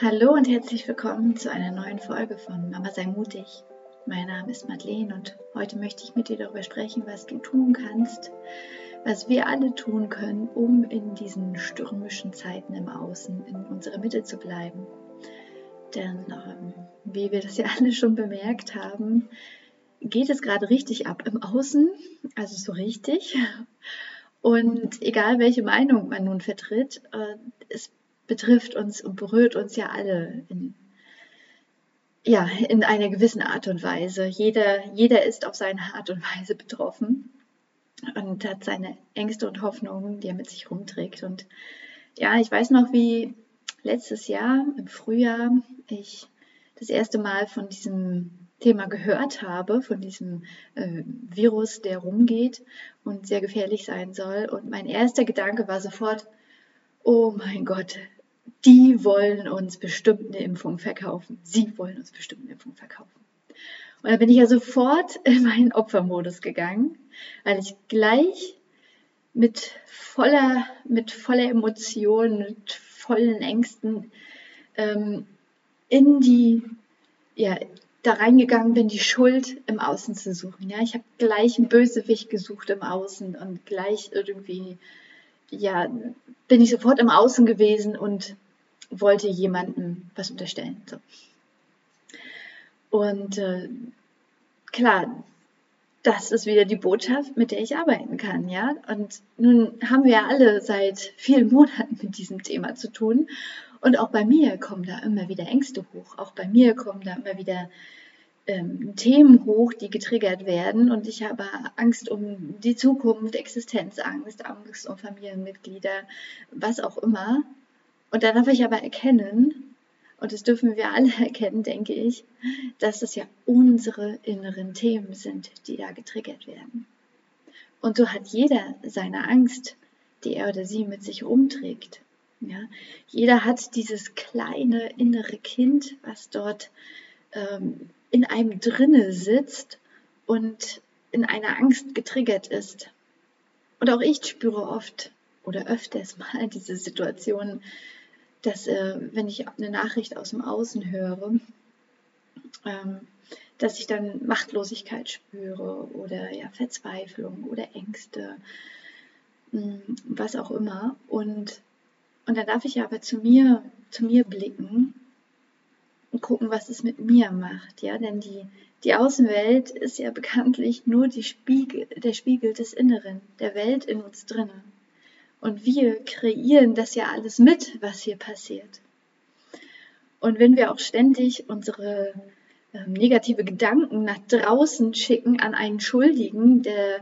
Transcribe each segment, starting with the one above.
Hallo und herzlich willkommen zu einer neuen Folge von Mama sei mutig. Mein Name ist Madeleine und heute möchte ich mit dir darüber sprechen, was du tun kannst, was wir alle tun können, um in diesen stürmischen Zeiten im Außen in unserer Mitte zu bleiben. Denn ähm, wie wir das ja alle schon bemerkt haben, geht es gerade richtig ab im Außen, also so richtig. Und egal welche Meinung man nun vertritt, äh, es betrifft uns und berührt uns ja alle in, ja, in einer gewissen Art und Weise. Jeder, jeder ist auf seine Art und Weise betroffen und hat seine Ängste und Hoffnungen, die er mit sich rumträgt. Und ja, ich weiß noch, wie letztes Jahr im Frühjahr ich das erste Mal von diesem Thema gehört habe, von diesem äh, Virus, der rumgeht und sehr gefährlich sein soll. Und mein erster Gedanke war sofort, oh mein Gott, die wollen uns bestimmt eine Impfung verkaufen. Sie wollen uns bestimmt eine Impfung verkaufen. Und da bin ich ja sofort in meinen Opfermodus gegangen, weil ich gleich mit voller, mit voller Emotion, mit vollen Ängsten ähm, in die, ja, da reingegangen bin, die Schuld im Außen zu suchen. Ja, ich habe gleich einen Bösewicht gesucht im Außen und gleich irgendwie, ja, bin ich sofort im Außen gewesen und wollte jemandem was unterstellen. So. Und äh, klar, das ist wieder die Botschaft, mit der ich arbeiten kann, ja. Und nun haben wir ja alle seit vielen Monaten mit diesem Thema zu tun. Und auch bei mir kommen da immer wieder Ängste hoch. Auch bei mir kommen da immer wieder ähm, Themen hoch, die getriggert werden. Und ich habe Angst um die Zukunft, Existenzangst, Angst um Familienmitglieder, was auch immer. Und da darf ich aber erkennen, und das dürfen wir alle erkennen, denke ich, dass es ja unsere inneren Themen sind, die da getriggert werden. Und so hat jeder seine Angst, die er oder sie mit sich rumträgt. Ja, jeder hat dieses kleine innere Kind, was dort ähm, in einem drinne sitzt und in einer Angst getriggert ist. Und auch ich spüre oft oder öfters mal diese Situation, dass äh, wenn ich eine Nachricht aus dem Außen höre, ähm, dass ich dann Machtlosigkeit spüre oder ja, Verzweiflung oder Ängste, mh, hm, was auch immer. Und, und dann darf ich aber zu mir, zu mir blicken gucken, was es mit mir macht. Ja, denn die, die Außenwelt ist ja bekanntlich nur Spiegel, der Spiegel des Inneren, der Welt in uns drinnen. Und wir kreieren das ja alles mit, was hier passiert. Und wenn wir auch ständig unsere ähm, negative Gedanken nach draußen schicken an einen Schuldigen, der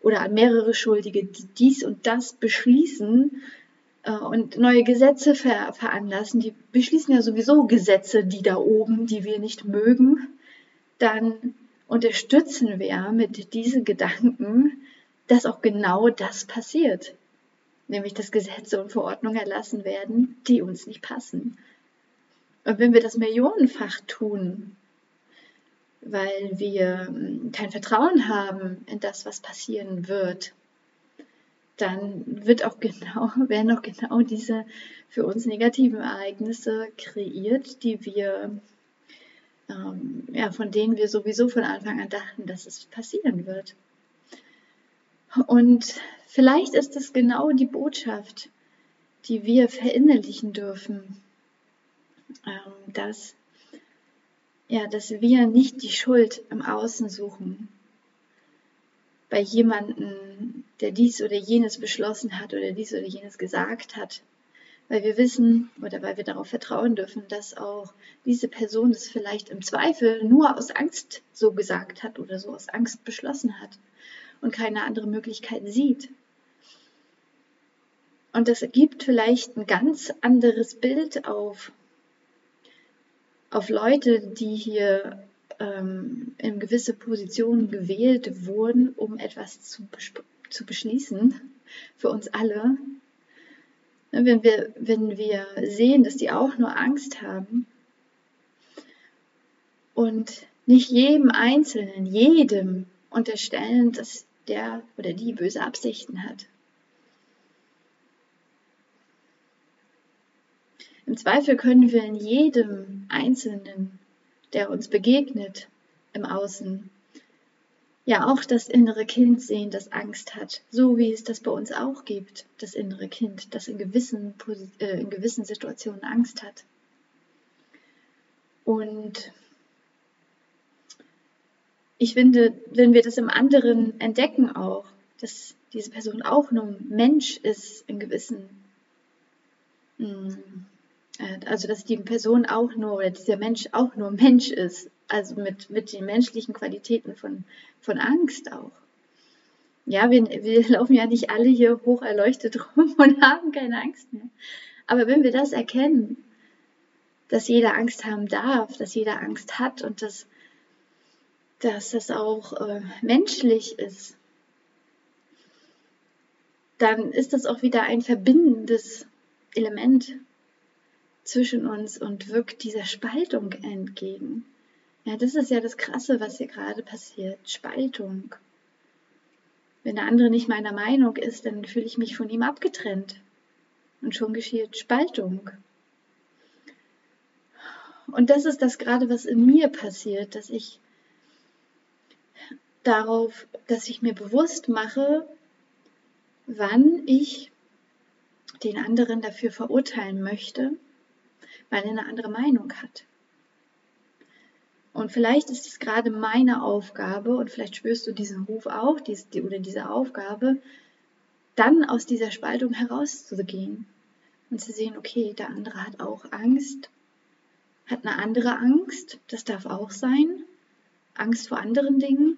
oder an mehrere Schuldige, die dies und das beschließen und neue Gesetze ver veranlassen, die beschließen ja sowieso Gesetze, die da oben, die wir nicht mögen, dann unterstützen wir mit diesen Gedanken, dass auch genau das passiert. Nämlich dass Gesetze und Verordnungen erlassen werden, die uns nicht passen. Und wenn wir das millionenfach tun, weil wir hm, kein Vertrauen haben in das, was passieren wird, dann wird auch genau, werden auch genau diese für uns negativen Ereignisse kreiert, die wir, ähm, ja, von denen wir sowieso von Anfang an dachten, dass es passieren wird. Und vielleicht ist es genau die Botschaft, die wir verinnerlichen dürfen, ähm, dass, ja, dass wir nicht die Schuld im Außen suchen. Bei jemandem, der dies oder jenes beschlossen hat oder dies oder jenes gesagt hat. Weil wir wissen oder weil wir darauf vertrauen dürfen, dass auch diese Person es vielleicht im Zweifel nur aus Angst so gesagt hat oder so aus Angst beschlossen hat und keine andere Möglichkeit sieht. Und das ergibt vielleicht ein ganz anderes Bild auf, auf Leute, die hier ähm, in gewisse Positionen gewählt wurden, um etwas zu, zu beschließen für uns alle. Ne, wenn wir, wenn wir sehen, dass die auch nur Angst haben und nicht jedem Einzelnen, jedem unterstellen, dass der oder die böse Absichten hat. Im Zweifel können wir in jedem Einzelnen, der uns begegnet, im Außen, ja auch das innere Kind sehen, das Angst hat, so wie es das bei uns auch gibt, das innere Kind, das in gewissen, äh, in gewissen Situationen Angst hat. Und ich finde, wenn wir das im anderen entdecken auch, dass diese Person auch nur Mensch ist in gewissen, mm, äh, also dass die Person auch nur, oder dieser Mensch auch nur Mensch ist, also mit, mit den menschlichen Qualitäten von, von Angst auch. Ja, wir, wir laufen ja nicht alle hier hoch erleuchtet rum und haben keine Angst mehr. Aber wenn wir das erkennen, dass jeder Angst haben darf, dass jeder Angst hat und dass dass das auch äh, menschlich ist, dann ist das auch wieder ein verbindendes Element zwischen uns und wirkt dieser Spaltung entgegen. Ja, das ist ja das Krasse, was hier gerade passiert. Spaltung. Wenn der andere nicht meiner Meinung ist, dann fühle ich mich von ihm abgetrennt. Und schon geschieht Spaltung. Und das ist das gerade, was in mir passiert, dass ich darauf, dass ich mir bewusst mache, wann ich den anderen dafür verurteilen möchte, weil er eine andere Meinung hat. Und vielleicht ist es gerade meine Aufgabe, und vielleicht spürst du diesen Ruf auch, diese, oder diese Aufgabe, dann aus dieser Spaltung herauszugehen und zu sehen, okay, der andere hat auch Angst, hat eine andere Angst, das darf auch sein, Angst vor anderen Dingen.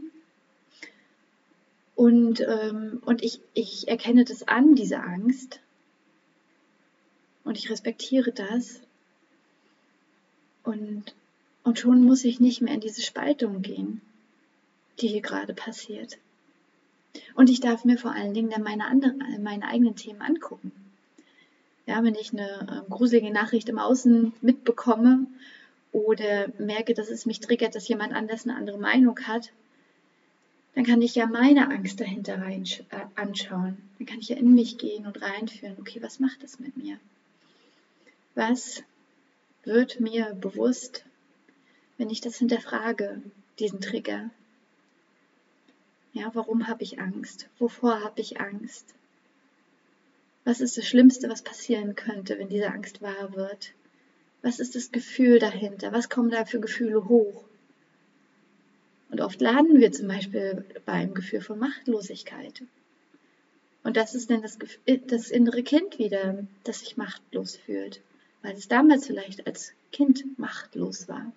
Und, ähm, und ich, ich erkenne das an, diese Angst. Und ich respektiere das. Und, und schon muss ich nicht mehr in diese Spaltung gehen, die hier gerade passiert. Und ich darf mir vor allen Dingen dann meine, andere, meine eigenen Themen angucken. Ja, wenn ich eine äh, gruselige Nachricht im Außen mitbekomme oder merke, dass es mich triggert, dass jemand anders eine andere Meinung hat, dann kann ich ja meine Angst dahinter rein äh, anschauen. Dann kann ich ja in mich gehen und reinführen, okay, was macht das mit mir? Was wird mir bewusst, wenn ich das hinterfrage, diesen Trigger? Ja, warum habe ich Angst? Wovor habe ich Angst? Was ist das Schlimmste, was passieren könnte, wenn diese Angst wahr wird? Was ist das Gefühl dahinter? Was kommen da für Gefühle hoch? Und oft laden wir zum Beispiel beim Gefühl von Machtlosigkeit. Und das ist dann das, das innere Kind wieder, das sich machtlos fühlt, weil es damals vielleicht als Kind machtlos war.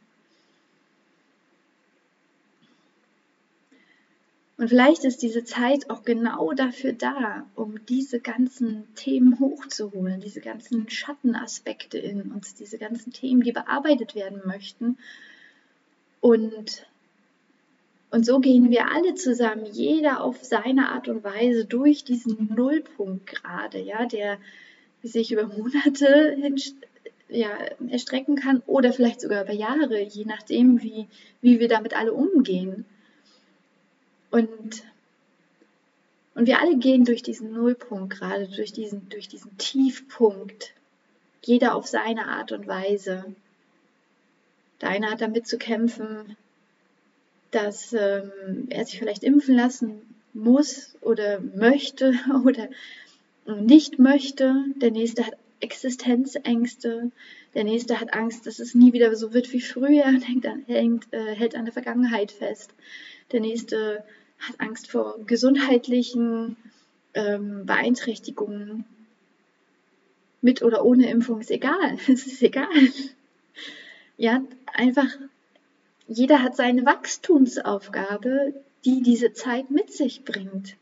Und vielleicht ist diese Zeit auch genau dafür da, um diese ganzen Themen hochzuholen, diese ganzen Schattenaspekte in uns, diese ganzen Themen, die bearbeitet werden möchten. Und und so gehen wir alle zusammen, jeder auf seine Art und Weise durch diesen Nullpunkt gerade, ja, der sich über Monate hin, ja, erstrecken kann oder vielleicht sogar über Jahre, je nachdem, wie, wie wir damit alle umgehen. Und, und wir alle gehen durch diesen Nullpunkt gerade, durch diesen, durch diesen Tiefpunkt, jeder auf seine Art und Weise. Der eine hat damit zu kämpfen, dass ähm, er sich vielleicht impfen lassen muss oder möchte oder nicht möchte. Der nächste hat Existenzängste. Der nächste hat Angst, dass es nie wieder so wird wie früher und hängt an, hängt, äh, hält an der Vergangenheit fest. Der nächste hat Angst vor gesundheitlichen ähm, Beeinträchtigungen. Mit oder ohne Impfung ist egal. Es ist egal. Ja, einfach jeder hat seine Wachstumsaufgabe, die diese Zeit mit sich bringt.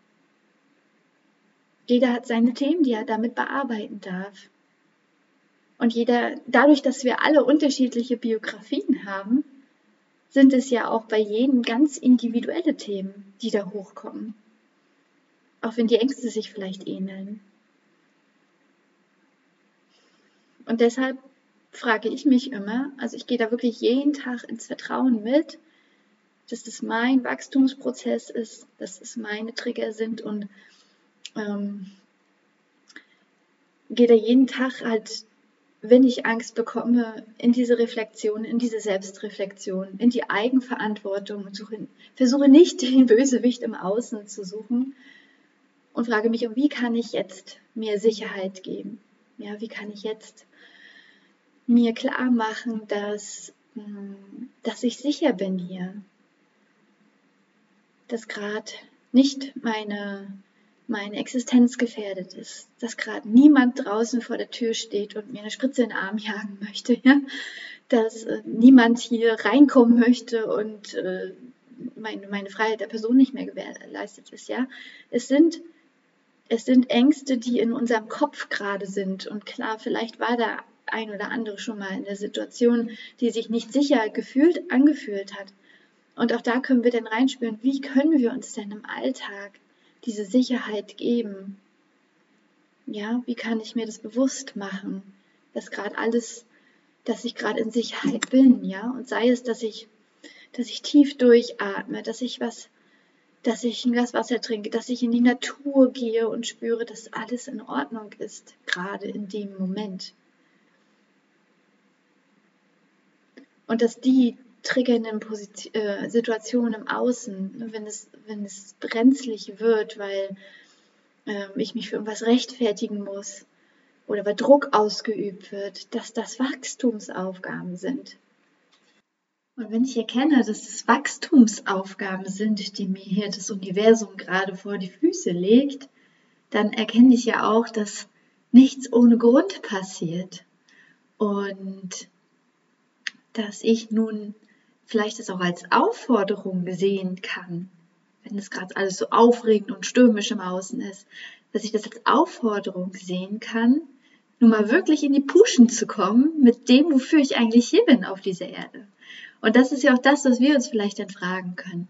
Jeder hat seine Themen, die er damit bearbeiten darf. Und jeder, dadurch, dass wir alle unterschiedliche Biografien haben, sind es ja auch bei jedem ganz individuelle Themen, die da hochkommen. Auch wenn die Ängste sich vielleicht ähneln. Und deshalb frage ich mich immer, also ich gehe da wirklich jeden Tag ins Vertrauen mit, dass das mein Wachstumsprozess ist, dass es meine Trigger sind und ähm, gehe da jeden Tag halt wenn ich Angst bekomme, in diese Reflexion, in diese Selbstreflexion, in die Eigenverantwortung und suche, versuche nicht den Bösewicht im Außen zu suchen und frage mich, wie kann ich jetzt mir Sicherheit geben? Ja, wie kann ich jetzt mir klar machen, dass, hm, dass ich sicher bin hier? Dass gerade nicht meine meine Existenz gefährdet ist, dass gerade niemand draußen vor der Tür steht und mir eine Spritze in den Arm jagen möchte, ja? dass äh, niemand hier reinkommen möchte und äh, meine, meine Freiheit der Person nicht mehr gewährleistet ist. Ja? Es, sind, es sind Ängste, die in unserem Kopf gerade sind. Und klar, vielleicht war da ein oder andere schon mal in der Situation, die sich nicht sicher gefühlt, angefühlt hat. Und auch da können wir dann reinspüren, wie können wir uns denn im Alltag diese Sicherheit geben? Ja, wie kann ich mir das bewusst machen, dass gerade alles, dass ich gerade in Sicherheit bin, ja? Und sei es, dass ich, dass ich tief durchatme, dass ich was, dass ich ein Glas Wasser trinke, dass ich in die Natur gehe und spüre, dass alles in Ordnung ist, gerade in dem Moment. Und dass die triggernden Position, äh, Situationen im Außen, wenn es, wenn es brenzlig wird, weil äh, ich mich für irgendwas rechtfertigen muss oder weil Druck ausgeübt wird, dass das Wachstumsaufgaben sind. Und wenn ich erkenne, dass es Wachstumsaufgaben sind, die mir hier das Universum gerade vor die Füße legt, dann erkenne ich ja auch, dass nichts ohne Grund passiert. Und dass ich nun vielleicht es auch als Aufforderung sehen kann, wenn es gerade alles so aufregend und stürmisch im Außen ist, dass ich das als Aufforderung sehen kann, nun mal wirklich in die Puschen zu kommen mit dem, wofür ich eigentlich hier bin auf dieser Erde. Und das ist ja auch das, was wir uns vielleicht dann fragen können.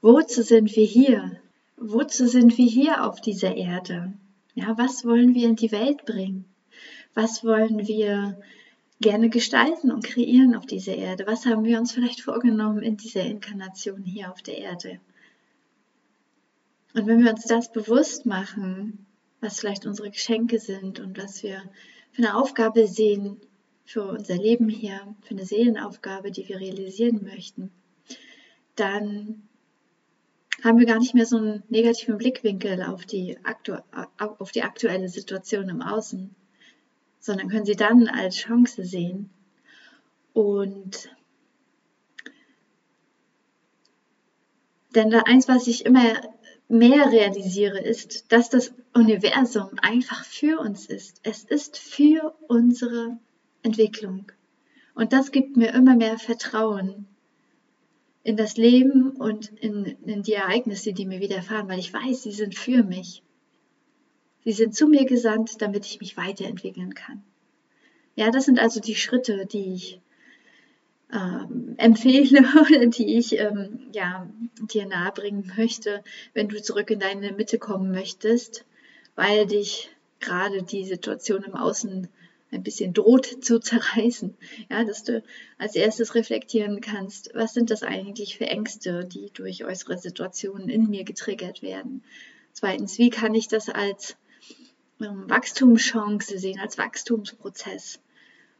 Wozu sind wir hier? Wozu sind wir hier auf dieser Erde? Ja, was wollen wir in die Welt bringen? Was wollen wir gerne gestalten und kreieren auf dieser Erde? Was haben wir uns vielleicht vorgenommen in dieser Inkarnation hier auf der Erde? Und wenn wir uns das bewusst machen, was vielleicht unsere Geschenke sind und was wir für eine Aufgabe sehen für unser Leben hier, für eine Seelenaufgabe, die wir realisieren möchten, dann haben wir gar nicht mehr so einen negativen Blickwinkel auf die, auf die aktuelle Situation im Außen, sondern können sie dann als Chance sehen. Und denn da eins, was ich immer mehr realisiere, ist, dass das Universum einfach für uns ist. Es ist für unsere Entwicklung. Und das gibt mir immer mehr Vertrauen in das Leben und in, in die Ereignisse, die mir widerfahren, weil ich weiß, sie sind für mich. Sie sind zu mir gesandt, damit ich mich weiterentwickeln kann. Ja, das sind also die Schritte, die ich ähm, empfehle oder die ich ähm, ja, dir nahebringen möchte, wenn du zurück in deine Mitte kommen möchtest, weil dich gerade die Situation im Außen ein bisschen droht zu zerreißen. Ja, dass du als erstes reflektieren kannst, was sind das eigentlich für Ängste, die durch äußere Situationen in mir getriggert werden. Zweitens, wie kann ich das als Wachstumschance sehen, als Wachstumsprozess.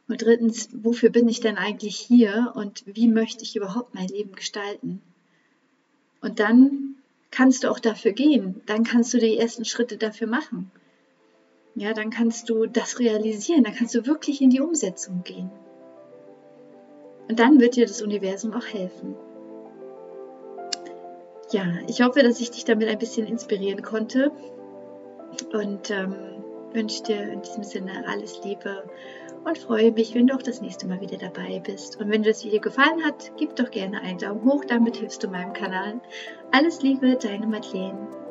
Und drittens, wofür bin ich denn eigentlich hier und wie möchte ich überhaupt mein Leben gestalten? Und dann kannst du auch dafür gehen. Dann kannst du die ersten Schritte dafür machen. Ja, dann kannst du das realisieren. Dann kannst du wirklich in die Umsetzung gehen. Und dann wird dir das Universum auch helfen. Ja, ich hoffe, dass ich dich damit ein bisschen inspirieren konnte und ähm, wünsche dir in diesem Sinne alles Liebe und freue mich, wenn du auch das nächste Mal wieder dabei bist. Und wenn dir das Video gefallen hat, gib doch gerne einen Daumen hoch, damit hilfst du meinem Kanal. Alles Liebe, deine Madeleine.